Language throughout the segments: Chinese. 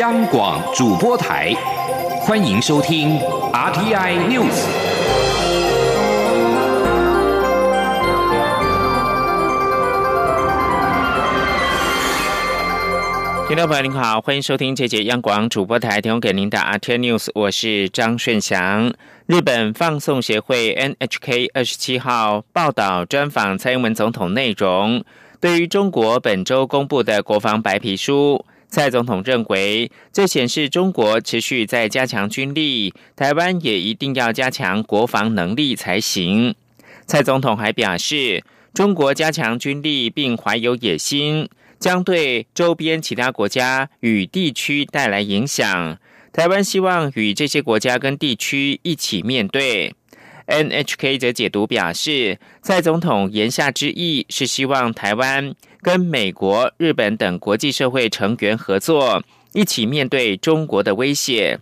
央广主播台，欢迎收听 RTI News。听众朋友您好，欢迎收听这节央广主播台提供给您的 RTI News，我是张顺祥。日本放送协会 NHK 二十七号报道专访蔡英文总统内容，对于中国本周公布的国防白皮书。蔡总统认为，这显示中国持续在加强军力，台湾也一定要加强国防能力才行。蔡总统还表示，中国加强军力并怀有野心，将对周边其他国家与地区带来影响。台湾希望与这些国家跟地区一起面对。NHK 则解读表示，蔡总统言下之意是希望台湾。跟美国、日本等国际社会成员合作，一起面对中国的威胁。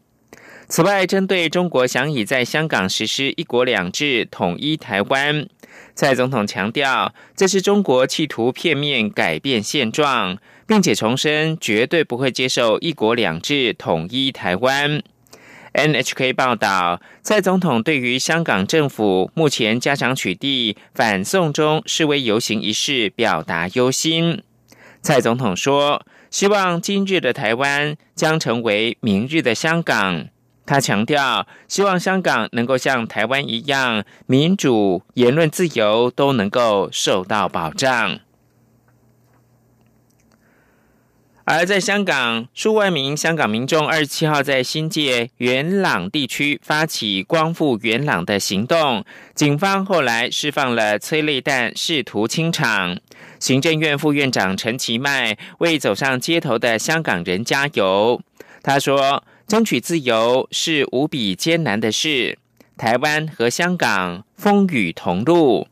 此外，针对中国想以在香港实施“一国两制”统一台湾，蔡总统强调，这是中国企图片面改变现状，并且重申绝对不会接受“一国两制”统一台湾。NHK 报道，蔡总统对于香港政府目前加强取缔反送中示威游行一事表达忧心。蔡总统说：“希望今日的台湾将成为明日的香港。”他强调，希望香港能够像台湾一样，民主、言论自由都能够受到保障。而在香港，数万名香港民众二十七号在新界元朗地区发起光复元朗的行动，警方后来释放了催泪弹，试图清场。行政院副院长陈其迈为走上街头的香港人加油。他说：“争取自由是无比艰难的事，台湾和香港风雨同路。”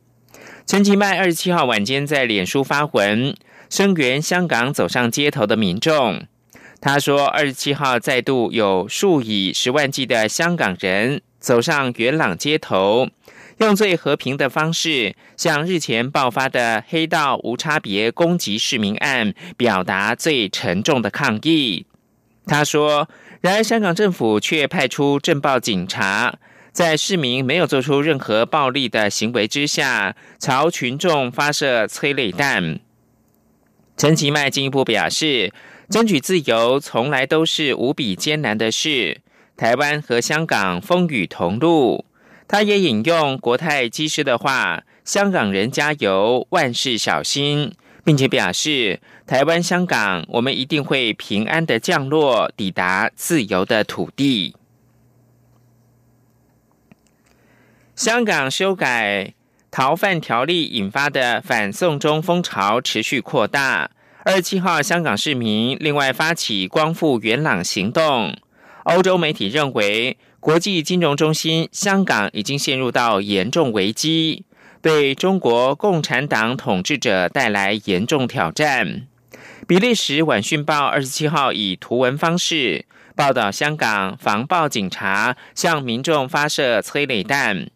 陈其迈二十七号晚间在脸书发文。声援香港走上街头的民众，他说：“二十七号再度有数以十万计的香港人走上元朗街头，用最和平的方式向日前爆发的黑道无差别攻击市民案表达最沉重的抗议。”他说：“然而，香港政府却派出镇暴警察，在市民没有做出任何暴力的行为之下，朝群众发射催泪弹。”陈其迈进一步表示，争取自由从来都是无比艰难的事。台湾和香港风雨同路。他也引用国泰机师的话：“香港人加油，万事小心。”并且表示，台湾、香港，我们一定会平安的降落，抵达自由的土地。香港修改。逃犯条例引发的反送中风潮持续扩大。二十七号，香港市民另外发起光复元朗行动。欧洲媒体认为，国际金融中心香港已经陷入到严重危机，对中国共产党统治者带来严重挑战。比利时晚讯报二十七号以图文方式报道，香港防暴警察向民众发射催泪弹。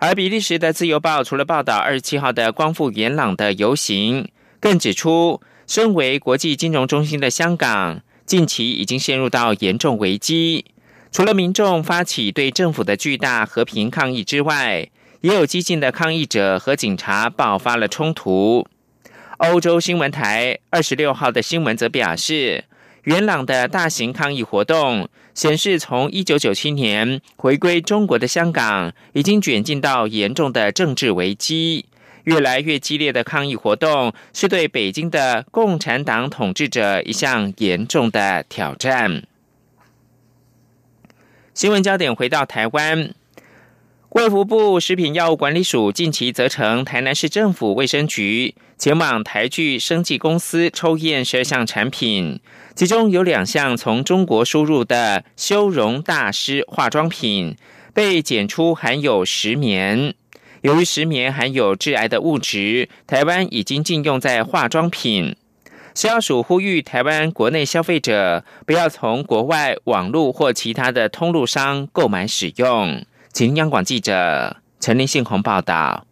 而比利时的《自由报》除了报道二十七号的光复元朗的游行，更指出，身为国际金融中心的香港，近期已经陷入到严重危机。除了民众发起对政府的巨大和平抗议之外，也有激进的抗议者和警察爆发了冲突。欧洲新闻台二十六号的新闻则表示。元朗的大型抗议活动显示，从一九九七年回归中国的香港，已经卷进到严重的政治危机。越来越激烈的抗议活动，是对北京的共产党统治者一项严重的挑战。新闻焦点回到台湾。卫福部食品药物管理署近期责成台南市政府卫生局前往台聚生技公司抽验十二项产品，其中有两项从中国输入的修容大师化妆品被检出含有石棉。由于石棉含有致癌的物质，台湾已经禁用在化妆品。食药署呼吁台湾国内消费者不要从国外网络或其他的通路商购买使用。请央广记者陈林信宏报道。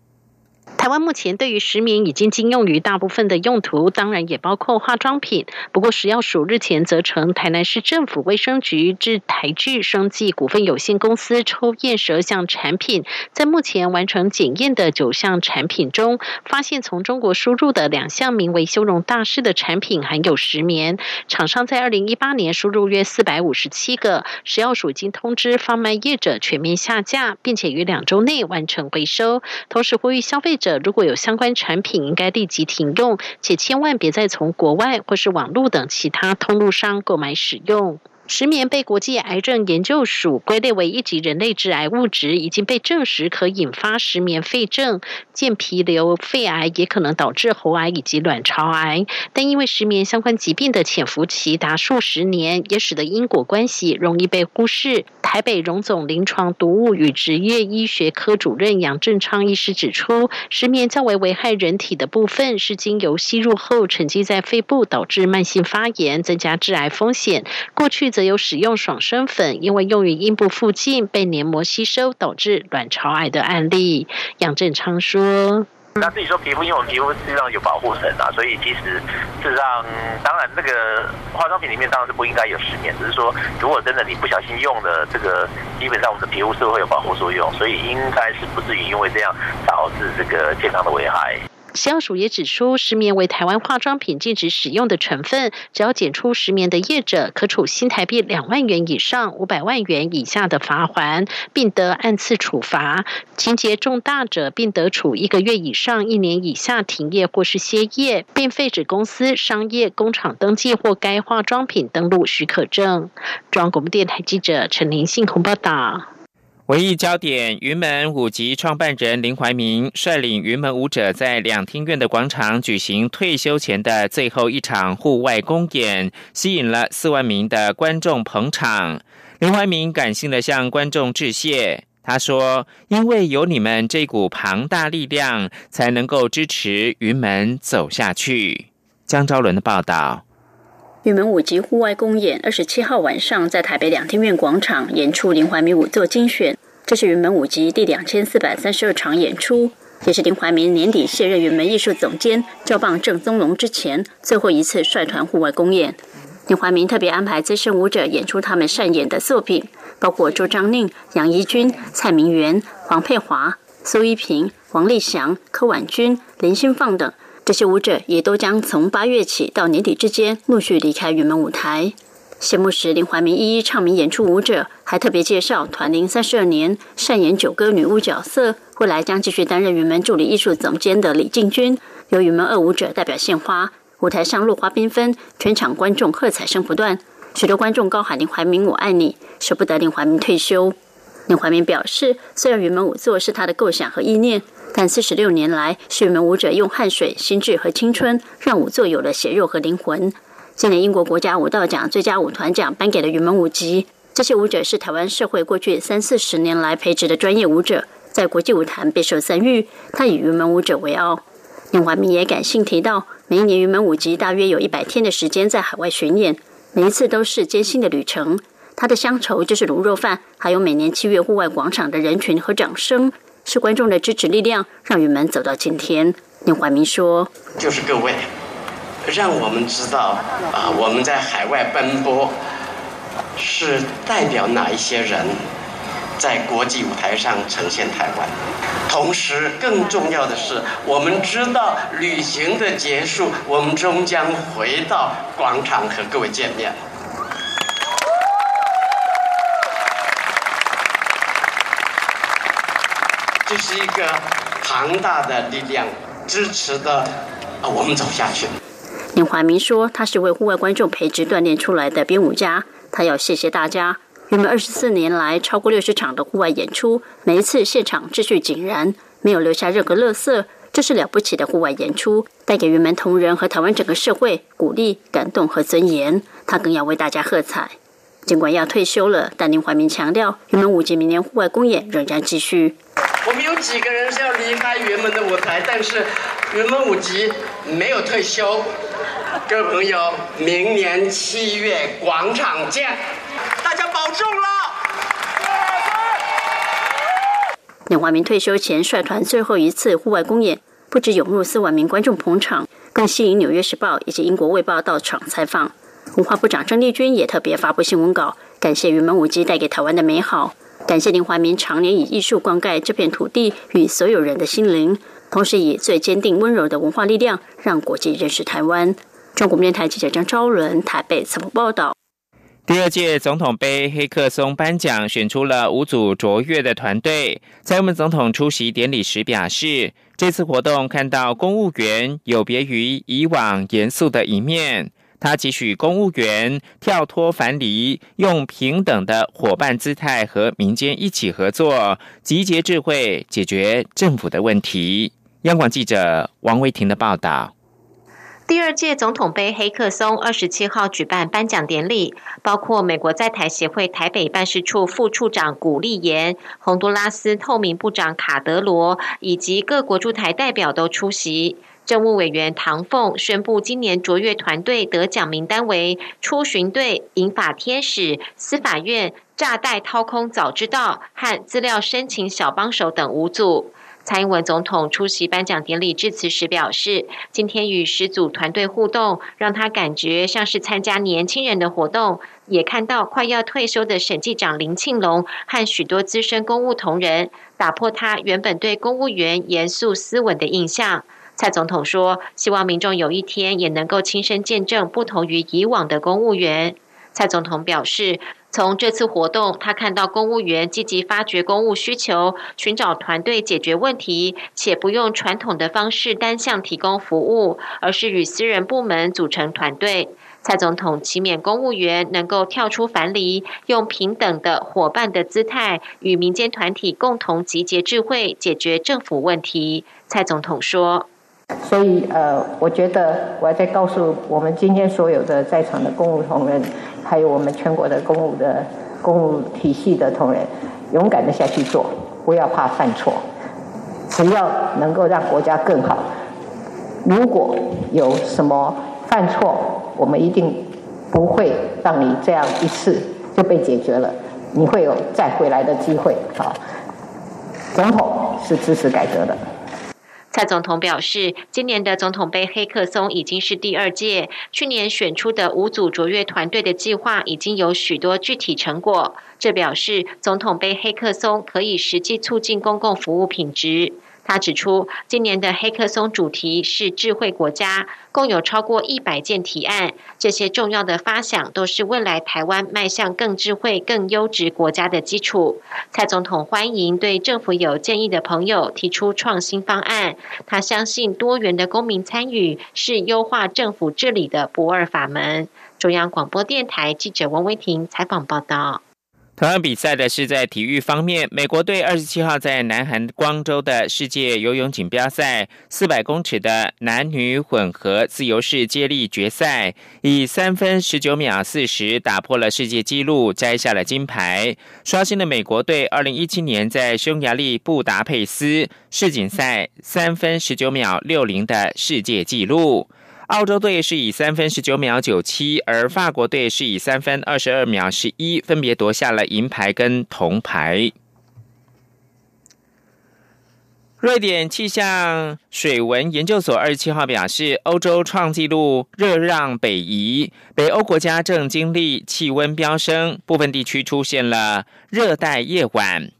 台湾目前对于石棉已经禁用于大部分的用途，当然也包括化妆品。不过食药署日前则成台南市政府卫生局至台聚生技股份有限公司抽验十二项产品，在目前完成检验的九项产品中，发现从中国输入的两项名为“修容大师”的产品含有石棉。厂商在二零一八年输入约四百五十七个，食药署已经通知贩卖业者全面下架，并且于两周内完成回收。同时呼吁消费者。如果有相关产品，应该立即停用，且千万别再从国外或是网络等其他通路上购买使用。石棉被国际癌症研究署归类为一级人类致癌物质，已经被证实可引发石棉肺症、间皮瘤、肺癌，也可能导致喉癌以及卵巢癌。但因为石棉相关疾病的潜伏期达数十年，也使得因果关系容易被忽视。台北荣总临床毒物与职业医学科主任杨正昌医师指出，石棉较为危害人体的部分是经由吸入后沉积在肺部，导致慢性发炎，增加致癌风险。过去。则有使用爽身粉，因为用于阴部附近被黏膜吸收，导致卵巢癌的案例。杨正昌说：“那自己说皮肤，因为我们皮肤实际上有保护层啊，所以其实事实上，当然那个化妆品里面当然是不应该有石棉，只是说如果真的你不小心用的这个，基本上我们的皮肤是会有保护作用，所以应该是不至于因为这样导致这个健康的危害。”食药署也指出，石棉为台湾化妆品禁止使用的成分，只要检出石棉的业者，可处新台币两万元以上五百万元以下的罚款，并得按次处罚；情节重大者，并得处一个月以上一年以下停业或是歇业，并废止公司、商业工厂登记或该化妆品登录许可证。中央广播电台记者陈林信鸿报道。文艺焦点：云门舞集创办人林怀民率领云门舞者在两厅院的广场举行退休前的最后一场户外公演，吸引了四万名的观众捧场。林怀民感性的向观众致谢，他说：“因为有你们这股庞大力量，才能够支持云门走下去。”江昭伦的报道。云门舞集户外公演，二十七号晚上在台北两厅院广场演出林怀民舞作精选。这是云门舞集第两千四百三十二场演出，也是林怀民年底卸任云门艺术总监、交棒郑宗龙之前最后一次率团户外公演。林怀民特别安排资深舞者演出他们擅演的作品，包括周章宁、杨怡君、蔡明元、黄佩华、苏一平、王立祥、柯婉君、林心放等。这些舞者也都将从八月起到年底之间陆续离开云门舞台。谢幕时，林怀民一一唱名演出舞者，还特别介绍团龄三十二年、擅演九歌女巫角色，未来将继续担任云门助理艺术总监的李静君，由云门二舞者代表献花。舞台上落花缤纷，全场观众喝彩声不断，许多观众高喊“林怀民，我爱你”，舍不得林怀民退休。林怀民表示，虽然云门舞作是他的构想和意念。但四十六年来，是云门舞者用汗水、心智和青春，让舞作有了血肉和灵魂。今年英国国家舞蹈奖最佳舞团奖颁给了云门舞集。这些舞者是台湾社会过去三四十年来培植的专业舞者，在国际舞坛备受赞誉。他以云门舞者为傲。林怀民也感性提到，每一年云门舞集大约有一百天的时间在海外巡演，每一次都是艰辛的旅程。他的乡愁就是卤肉饭，还有每年七月户外广场的人群和掌声。是观众的支持力量，让云门走到今天。林怀民说：“就是各位，让我们知道啊，我们在海外奔波，是代表哪一些人，在国际舞台上呈现台湾。同时，更重要的是，我们知道旅行的结束，我们终将回到广场和各位见面。”这是一个庞大的力量支持的，啊，我们走下去。林怀民说：“他是为户外观众培植锻炼出来的编舞家，他要谢谢大家。原本二十四年来超过六十场的户外演出，每一次现场秩序井然，没有留下任何垃圾，这是了不起的户外演出，带给云门同仁和台湾整个社会鼓励、感动和尊严。他更要为大家喝彩。尽管要退休了，但林怀民强调，云门舞集明年户外公演仍然继续。”几个人是要离开云门的舞台，但是云门舞集没有退休。各位朋友，明年七月广场见，大家保重了。林怀民退休前率团最后一次户外公演，不止涌入四万名观众捧场，更吸引《纽约时报》以及英国《卫报》到场采访。文化部长郑丽君也特别发布新闻稿，感谢云门舞集带给台湾的美好，感谢林怀民常年以艺术灌溉这片土地与所有人的心灵，同时以最坚定温柔的文化力量让国际认识台湾。中国电台记者张昭伦台北采访报道。第二届总统杯黑客松颁奖选出了五组卓越的团队。在我们总统出席典礼时表示，这次活动看到公务员有别于以往严肃的一面。他期许公务员跳脱樊篱，用平等的伙伴姿态和民间一起合作，集结智慧，解决政府的问题。央广记者王维婷的报道。第二届总统杯黑客松二十七号举办颁奖典礼，包括美国在台协会台北办事处副处长古立言、洪都拉斯透明部长卡德罗以及各国驻台代表都出席。政务委员唐凤宣布，今年卓越团队得奖名单为出巡队、银法天使、司法院、炸弹掏空早知道和资料申请小帮手等五组。蔡英文总统出席颁奖典礼致辞时表示，今天与十组团队互动，让他感觉像是参加年轻人的活动，也看到快要退休的审计长林庆龙和许多资深公务同仁，打破他原本对公务员严肃斯文的印象。蔡总统说，希望民众有一天也能够亲身见证不同于以往的公务员。蔡总统表示。从这次活动，他看到公务员积极发掘公务需求，寻找团队解决问题，且不用传统的方式单向提供服务，而是与私人部门组成团队。蔡总统期勉公务员能够跳出樊篱，用平等的伙伴的姿态，与民间团体共同集结智慧，解决政府问题。蔡总统说：“所以，呃，我觉得我要再告诉我们今天所有的在场的公务同仁。”还有我们全国的公务的公务体系的同仁，勇敢的下去做，不要怕犯错，只要能够让国家更好。如果有什么犯错，我们一定不会让你这样一次就被解决了，你会有再回来的机会。好，总统是支持改革的。蔡总统表示，今年的总统杯黑客松已经是第二届，去年选出的五组卓越团队的计划已经有许多具体成果，这表示总统杯黑客松可以实际促进公共服务品质。他指出，今年的黑客松主题是智慧国家，共有超过一百件提案。这些重要的发想都是未来台湾迈向更智慧、更优质国家的基础。蔡总统欢迎对政府有建议的朋友提出创新方案。他相信多元的公民参与是优化政府治理的不二法门。中央广播电台记者王维婷采访报道。同样比赛的是在体育方面，美国队二十七号在南韩光州的世界游泳锦标赛四百公尺的男女混合自由式接力决赛，以三分十九秒四十打破了世界纪录，摘下了金牌，刷新了美国队二零一七年在匈牙利布达佩斯世锦赛三分十九秒六零的世界纪录。澳洲队是以三分十九秒九七，而法国队是以三分二十二秒十一，分别夺下了银牌跟铜牌。瑞典气象水文研究所二十七号表示，欧洲创纪录热让北移，北欧国家正经历气温飙升，部分地区出现了热带夜晚。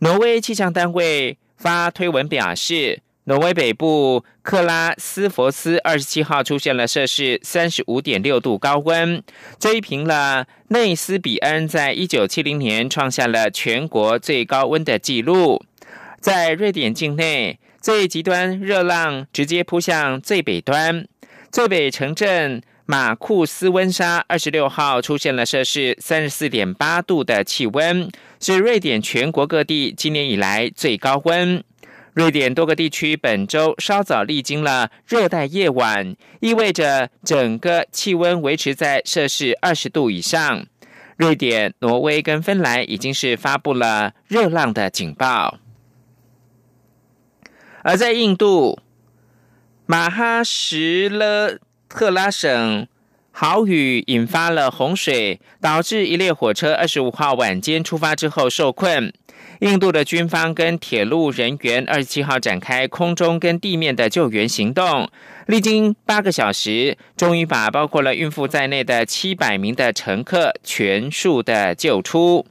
挪威气象单位发推文表示。挪威北部克拉斯佛斯二十七号出现了摄氏三十五点六度高温，追平了内斯比恩在一九七零年创下了全国最高温的纪录。在瑞典境内，最极端热浪直接扑向最北端，最北城镇马库斯温莎二十六号出现了摄氏三十四点八度的气温，是瑞典全国各地今年以来最高温。瑞典多个地区本周稍早历经了热带夜晚，意味着整个气温维持在摄氏二十度以上。瑞典、挪威跟芬兰已经是发布了热浪的警报。而在印度，马哈什勒特拉省豪雨引发了洪水，导致一列火车二十五号晚间出发之后受困。印度的军方跟铁路人员二十七号展开空中跟地面的救援行动，历经八个小时，终于把包括了孕妇在内的七百名的乘客全数的救出。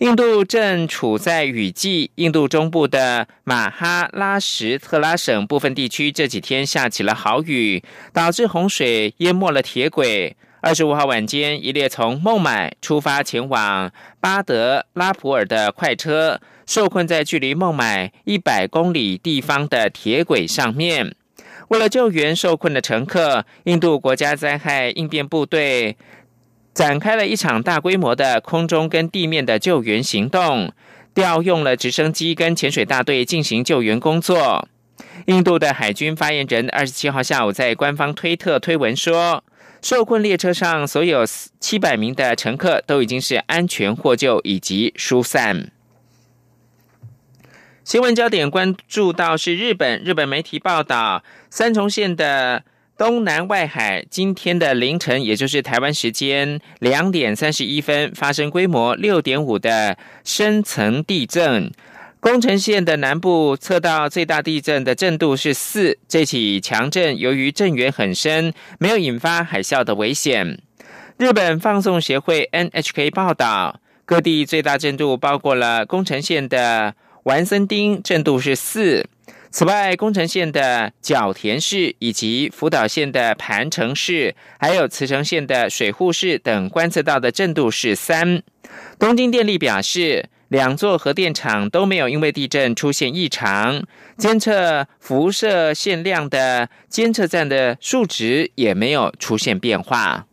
印度正处在雨季，印度中部的马哈拉什特拉省部分地区这几天下起了豪雨，导致洪水淹没了铁轨。二十五号晚间，一列从孟买出发前往巴德拉普尔的快车受困在距离孟买一百公里地方的铁轨上面。为了救援受困的乘客，印度国家灾害应变部队展开了一场大规模的空中跟地面的救援行动，调用了直升机跟潜水大队进行救援工作。印度的海军发言人二十七号下午在官方推特推文说。受困列车上所有七百名的乘客都已经是安全获救以及疏散。新闻焦点关注到是日本，日本媒体报道，三重县的东南外海今天的凌晨，也就是台湾时间两点三十一分，发生规模六点五的深层地震。宫城县的南部测到最大地震的震度是四，这起强震由于震源很深，没有引发海啸的危险。日本放送协会 NHK 报道，各地最大震度包括了宫城县的丸森町，震度是四。此外，宫城县的角田市以及福岛县的盘城市，还有茨城县的水户市等观测到的震度是三。东京电力表示。两座核电厂都没有因为地震出现异常，监测辐射限量的监测站的数值也没有出现变化。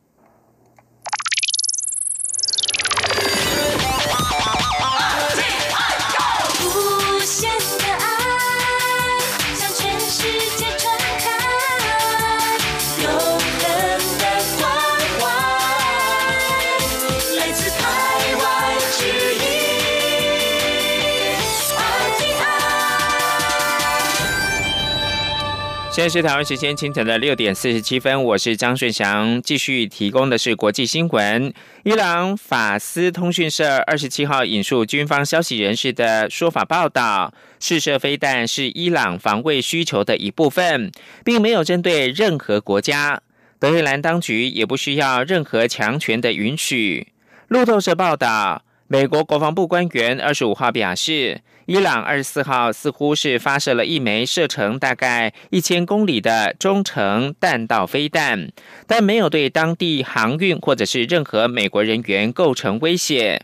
现在是台湾时间清晨的六点四十七分，我是张顺祥，继续提供的是国际新闻。伊朗法斯通讯社二十七号引述军方消息人士的说法报道，试射飞弹是伊朗防卫需求的一部分，并没有针对任何国家。德黑兰当局也不需要任何强权的允许。路透社报道，美国国防部官员二十五号表示。伊朗二十四号似乎是发射了一枚射程大概一千公里的中程弹道飞弹，但没有对当地航运或者是任何美国人员构成威胁。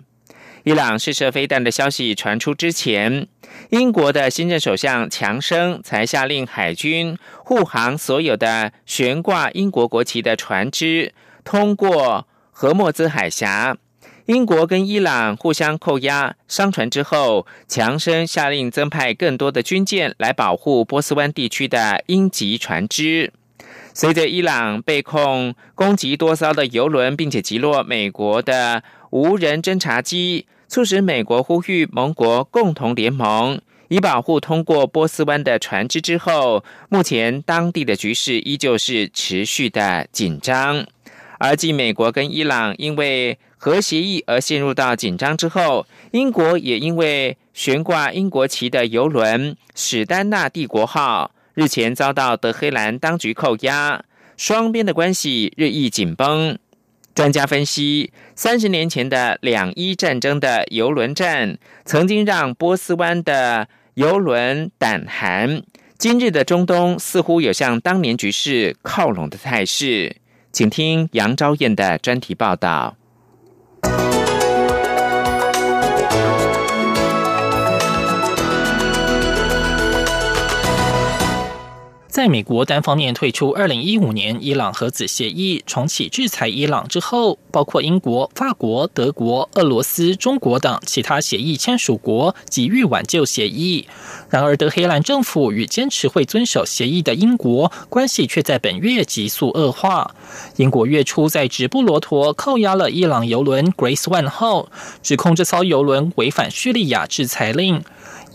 伊朗试射飞弹的消息传出之前，英国的新任首相强生才下令海军护航所有的悬挂英国国旗的船只通过荷默兹海峡。英国跟伊朗互相扣押商船之后，强生下令增派更多的军舰来保护波斯湾地区的英籍船只。随着伊朗被控攻击多艘的油轮，并且击落美国的无人侦察机，促使美国呼吁盟国共同联盟，以保护通过波斯湾的船只。之后，目前当地的局势依旧是持续的紧张。而继美国跟伊朗因为核协议而陷入到紧张之后，英国也因为悬挂英国旗的游轮“史丹纳帝国号”日前遭到德黑兰当局扣押，双边的关系日益紧绷。专家分析，三十年前的两伊战争的游轮战，曾经让波斯湾的游轮胆寒。今日的中东似乎有向当年局势靠拢的态势。请听杨昭燕的专题报道。在美国单方面退出二零一五年伊朗核子协议，重启制裁伊朗之后，包括英国、法国、德国、俄罗斯、中国等其他协议签署国急于挽救协议。然而，德黑兰政府与坚持会遵守协议的英国关系却在本月急速恶化。英国月初在直布罗陀扣押了伊朗油轮 Grace One 后，指控这艘油轮违反叙利亚制裁令。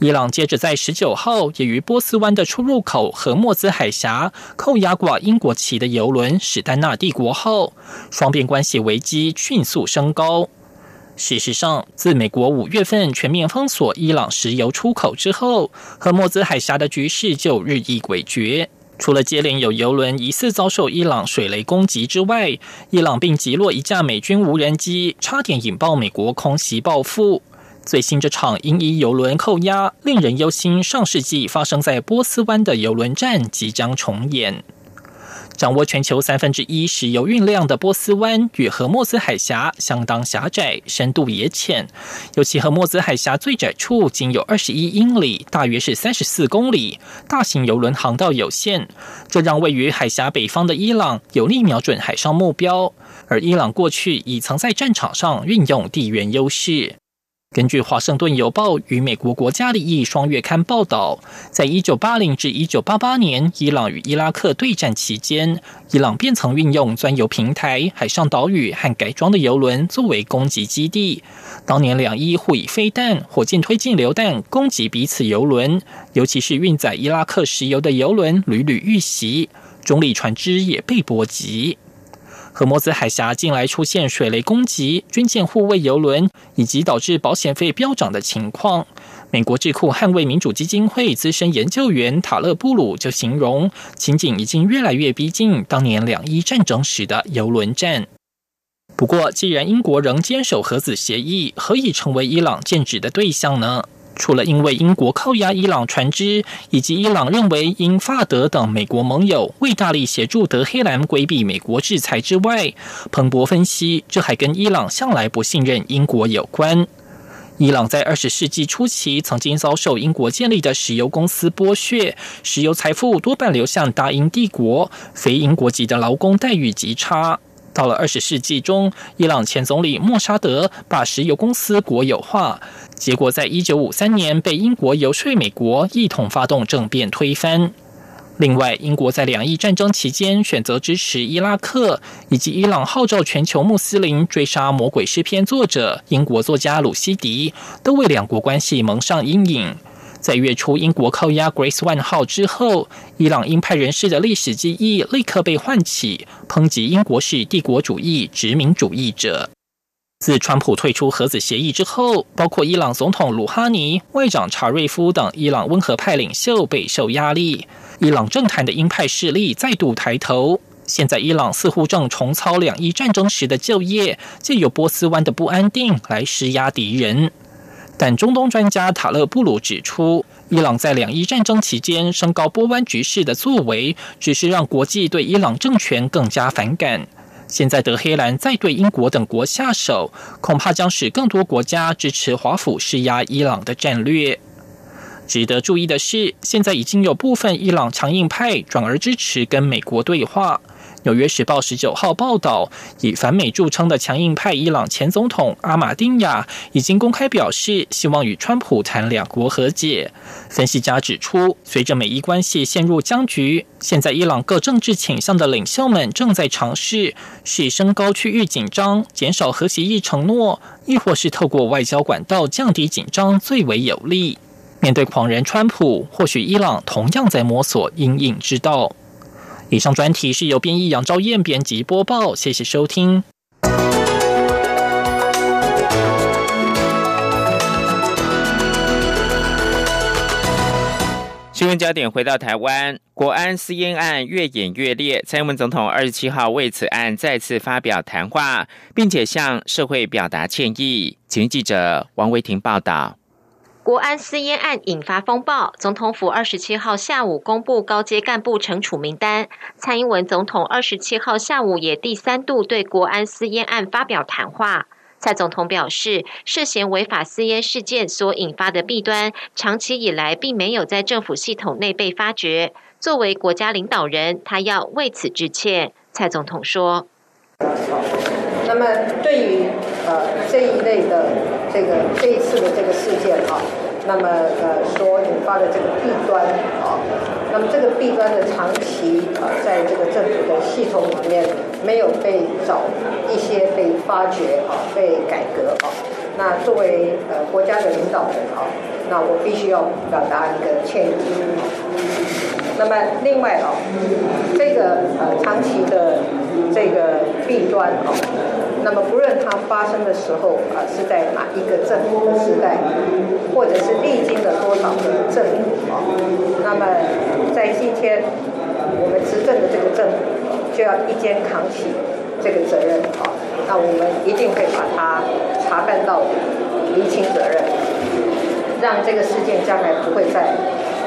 伊朗接着在十九号也于波斯湾的出入口和莫兹海峡扣押挂英国旗的油轮“史丹纳帝国后”，双边关系危机迅速升高。事实上，自美国五月份全面封锁伊朗石油出口之后，和莫兹海峡的局势就日益诡谲。除了接连有油轮疑似遭受伊朗水雷攻击之外，伊朗并击落一架美军无人机，差点引爆美国空袭报复。最新这场因伊油轮扣押，令人忧心，上世纪发生在波斯湾的油轮战即将重演。掌握全球三分之一石油运量的波斯湾与荷默斯海峡相当狭窄，深度也浅。尤其荷默斯海峡最窄处仅有二十一英里，大约是三十四公里，大型油轮航道有限，这让位于海峡北方的伊朗有力瞄准海上目标。而伊朗过去已曾在战场上运用地缘优势。根据《华盛顿邮报》与美国国家利益双月刊报道，在一九八零至一九八八年伊朗与伊拉克对战期间，伊朗便曾运用钻油平台、海上岛屿和改装的油轮作为攻击基地。当年两伊互以飞弹、火箭推进榴弹攻击彼此油轮，尤其是运载伊拉克石油的油轮屡屡遇袭，中立船只也被波及。荷莫兹海峡近来出现水雷攻击、军舰护卫油轮，以及导致保险费飙涨的情况。美国智库捍卫民主基金会资深研究员塔勒布鲁就形容，情景已经越来越逼近当年两伊战争时的游轮战。不过，既然英国仍坚守核子协议，何以成为伊朗剑指的对象呢？除了因为英国扣押伊朗船只，以及伊朗认为英法德等美国盟友为大力协助德黑兰规避美国制裁之外，彭博分析，这还跟伊朗向来不信任英国有关。伊朗在二十世纪初期曾经遭受英国建立的石油公司剥削，石油财富多半流向大英帝国，非英国籍的劳工待遇极差。到了二十世纪中，伊朗前总理莫沙德把石油公司国有化，结果在一九五三年被英国游说美国一同发动政变推翻。另外，英国在两伊战争期间选择支持伊拉克，以及伊朗号召全球穆斯林追杀《魔鬼诗篇》作者英国作家鲁西迪，都为两国关系蒙上阴影。在月初英国扣押 Grace One 号之后，伊朗鹰派人士的历史记忆立刻被唤起，抨击英国是帝国主义殖民主义者。自川普退出核子协议之后，包括伊朗总统鲁哈尼、外长查瑞夫等伊朗温和派领袖备受压力，伊朗政坛的鹰派势力再度抬头。现在，伊朗似乎正重操两伊战争时的旧业，借由波斯湾的不安定来施压敌人。但中东专家塔勒布鲁指出，伊朗在两伊战争期间升高波湾局势的作为，只是让国际对伊朗政权更加反感。现在德黑兰再对英国等国下手，恐怕将使更多国家支持华府施压伊朗的战略。值得注意的是，现在已经有部分伊朗强硬派转而支持跟美国对话。《纽约时报》十九号报道，以反美著称的强硬派伊朗前总统阿马丁亚已经公开表示，希望与川普谈两国和解。分析家指出，随着美伊关系陷入僵局，现在伊朗各政治倾向的领袖们正在尝试是升高区域紧张、减少核协议承诺，亦或是透过外交管道降低紧张最为有利。面对狂人川普，或许伊朗同样在摸索阴影之道。以上专题是由编译杨昭燕编辑播报，谢谢收听。新闻焦点回到台湾，国安私烟案越演越烈，蔡英文总统二十七号为此案再次发表谈话，并且向社会表达歉意。请记者王维婷报道。国安私烟案引发风暴，总统府二十七号下午公布高阶干部惩处名单。蔡英文总统二十七号下午也第三度对国安私烟案发表谈话。蔡总统表示，涉嫌违法私烟事件所引发的弊端，长期以来并没有在政府系统内被发觉。作为国家领导人，他要为此致歉。蔡总统说：“那么对于呃这一类的。”这个这一次的这个事件啊，那么呃所引发的这个弊端啊，那么这个弊端的长期啊，在这个政府的系统里面没有被找一些被发掘啊，被改革啊，那作为呃国家的领导人啊，那我必须要表达一个歉意。那么另外啊，这个呃长期的这个弊端啊。那么不论它发生的时候啊是在哪一个政府的时代，或者是历经了多少个政府啊，那么在今天我们执政的这个政府就要一肩扛起这个责任啊，那我们一定会把它查办到底，厘清责任，让这个事件将来不会再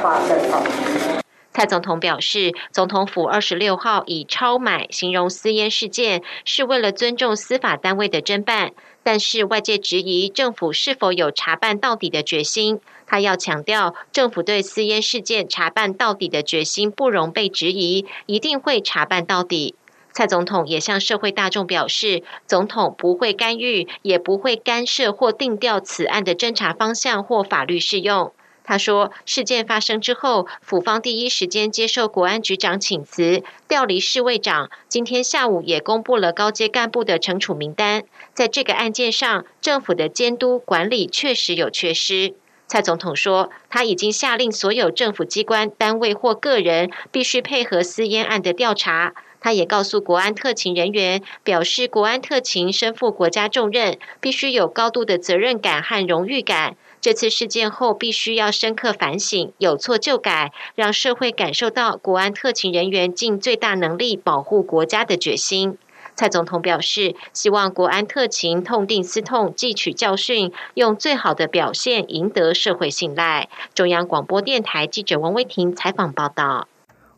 发生啊。蔡总统表示，总统府二十六号以超买形容私烟事件是为了尊重司法单位的侦办，但是外界质疑政府是否有查办到底的决心。他要强调，政府对私烟事件查办到底的决心不容被质疑，一定会查办到底。蔡总统也向社会大众表示，总统不会干预，也不会干涉或定调此案的侦查方向或法律适用。他说，事件发生之后，府方第一时间接受国安局长请辞，调离侍卫长。今天下午也公布了高阶干部的惩处名单。在这个案件上，政府的监督管理确实有缺失。蔡总统说，他已经下令所有政府机关单位或个人必须配合私烟案的调查。他也告诉国安特勤人员，表示国安特勤身负国家重任，必须有高度的责任感和荣誉感。这次事件后，必须要深刻反省，有错就改，让社会感受到国安特勤人员尽最大能力保护国家的决心。蔡总统表示，希望国安特勤痛定思痛，汲取教训，用最好的表现赢得社会信赖。中央广播电台记者王威婷采访报道。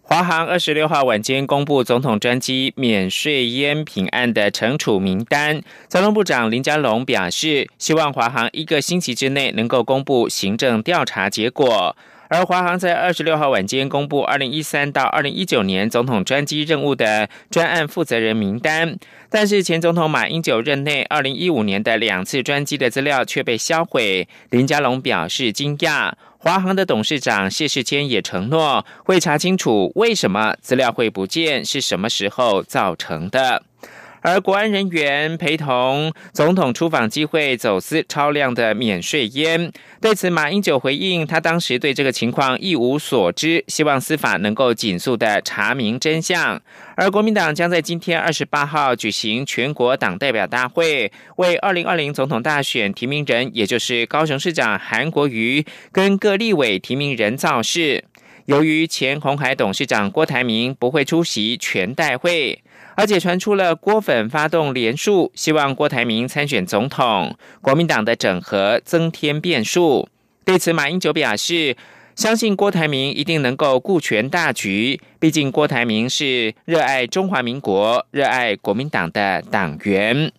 华航二十六号晚间公布总统专机免税烟品案的惩处名单。交通部长林佳龙表示，希望华航一个星期之内能够公布行政调查结果。而华航在二十六号晚间公布二零一三到二零一九年总统专机任务的专案负责人名单，但是前总统马英九任内二零一五年的两次专机的资料却被销毁。林佳龙表示惊讶。华航的董事长谢世坚也承诺会查清楚为什么资料会不见，是什么时候造成的。而国安人员陪同总统出访机会走私超量的免税烟，对此马英九回应，他当时对这个情况一无所知，希望司法能够紧速的查明真相。而国民党将在今天二十八号举行全国党代表大会，为二零二零总统大选提名人，也就是高雄市长韩国瑜跟各立委提名人造势。由于前红海董事长郭台铭不会出席全代会。而且传出了郭粉发动连署，希望郭台铭参选总统，国民党的整合增添变数。对此，马英九表示，相信郭台铭一定能够顾全大局，毕竟郭台铭是热爱中华民国、热爱国民党的党员。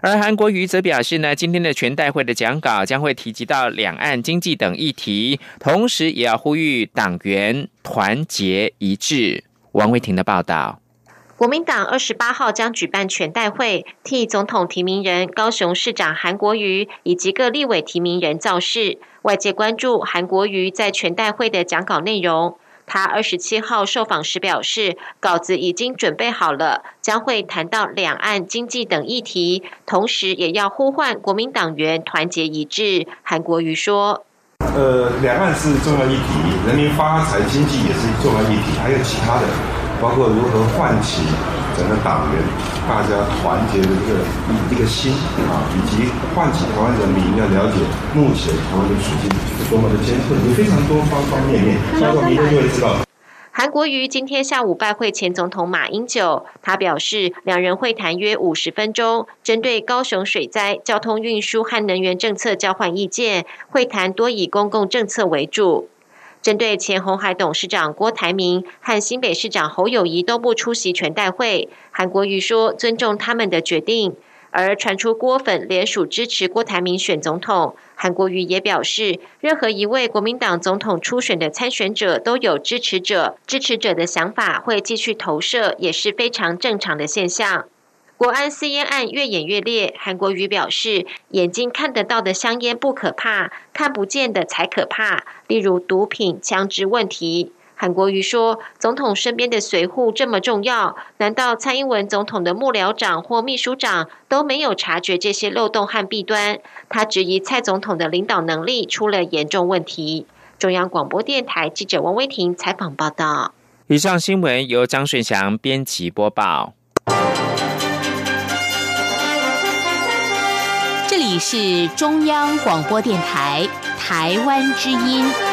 而韩国瑜则表示呢，今天的全代会的讲稿将会提及到两岸经济等议题，同时也要呼吁党员团结一致。王维婷的报道。国民党二十八号将举办全代会，替总统提名人高雄市长韩国瑜以及各立委提名人造势。外界关注韩国瑜在全代会的讲稿内容。他二十七号受访时表示，稿子已经准备好了，将会谈到两岸经济等议题，同时也要呼唤国民党员团结一致。韩国瑜说：“呃，两岸是重要议题，人民发财、经济也是重要议题，还有其他的。”包括如何唤起整个党员大家团结的这个一个心啊，以及唤起台湾人民要了解目前台湾的处境是多么的艰困，有非常多方方面面。韩国瑜今天下午拜会前总统马英九，他表示两人会谈约五十分钟，针对高雄水灾、交通运输和能源政策交换意见，会谈多以公共政策为主。针对前红海董事长郭台铭和新北市长侯友谊都不出席全代会，韩国瑜说尊重他们的决定。而传出郭粉联署支持郭台铭选总统，韩国瑜也表示，任何一位国民党总统初选的参选者都有支持者，支持者的想法会继续投射，也是非常正常的现象。国安私烟案越演越烈，韩国瑜表示，眼睛看得到的香烟不可怕，看不见的才可怕。例如毒品、枪支问题。韩国瑜说，总统身边的随护这么重要，难道蔡英文总统的幕僚长或秘书长都没有察觉这些漏洞和弊端？他质疑蔡总统的领导能力出了严重问题。中央广播电台记者王威婷采访报道。以上新闻由张顺祥编辑播报。是中央广播电台台湾之音。